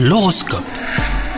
L'horoscope.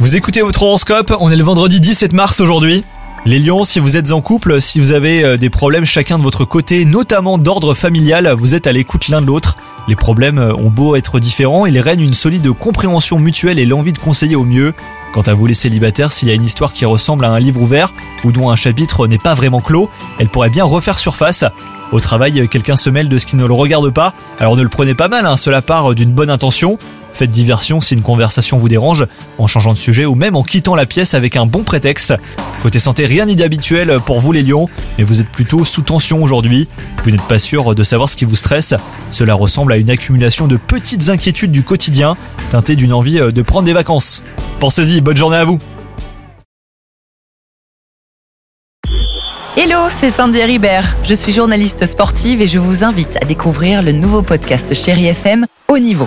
Vous écoutez votre horoscope, on est le vendredi 17 mars aujourd'hui. Les lions, si vous êtes en couple, si vous avez euh, des problèmes chacun de votre côté, notamment d'ordre familial, vous êtes à l'écoute l'un de l'autre. Les problèmes euh, ont beau être différents, il règne une solide compréhension mutuelle et l'envie de conseiller au mieux. Quant à vous les célibataires, s'il y a une histoire qui ressemble à un livre ouvert ou dont un chapitre n'est pas vraiment clos, elle pourrait bien refaire surface. Au travail, quelqu'un se mêle de ce qui ne le regarde pas, alors ne le prenez pas mal, hein, cela part d'une bonne intention. Faites diversion si une conversation vous dérange, en changeant de sujet ou même en quittant la pièce avec un bon prétexte. Côté santé, rien d'habituel pour vous les lions, mais vous êtes plutôt sous tension aujourd'hui. Vous n'êtes pas sûr de savoir ce qui vous stresse. Cela ressemble à une accumulation de petites inquiétudes du quotidien, teintées d'une envie de prendre des vacances. Pensez-y, bonne journée à vous Hello, c'est Sandy Ribert. Je suis journaliste sportive et je vous invite à découvrir le nouveau podcast Chéri FM Haut Niveau.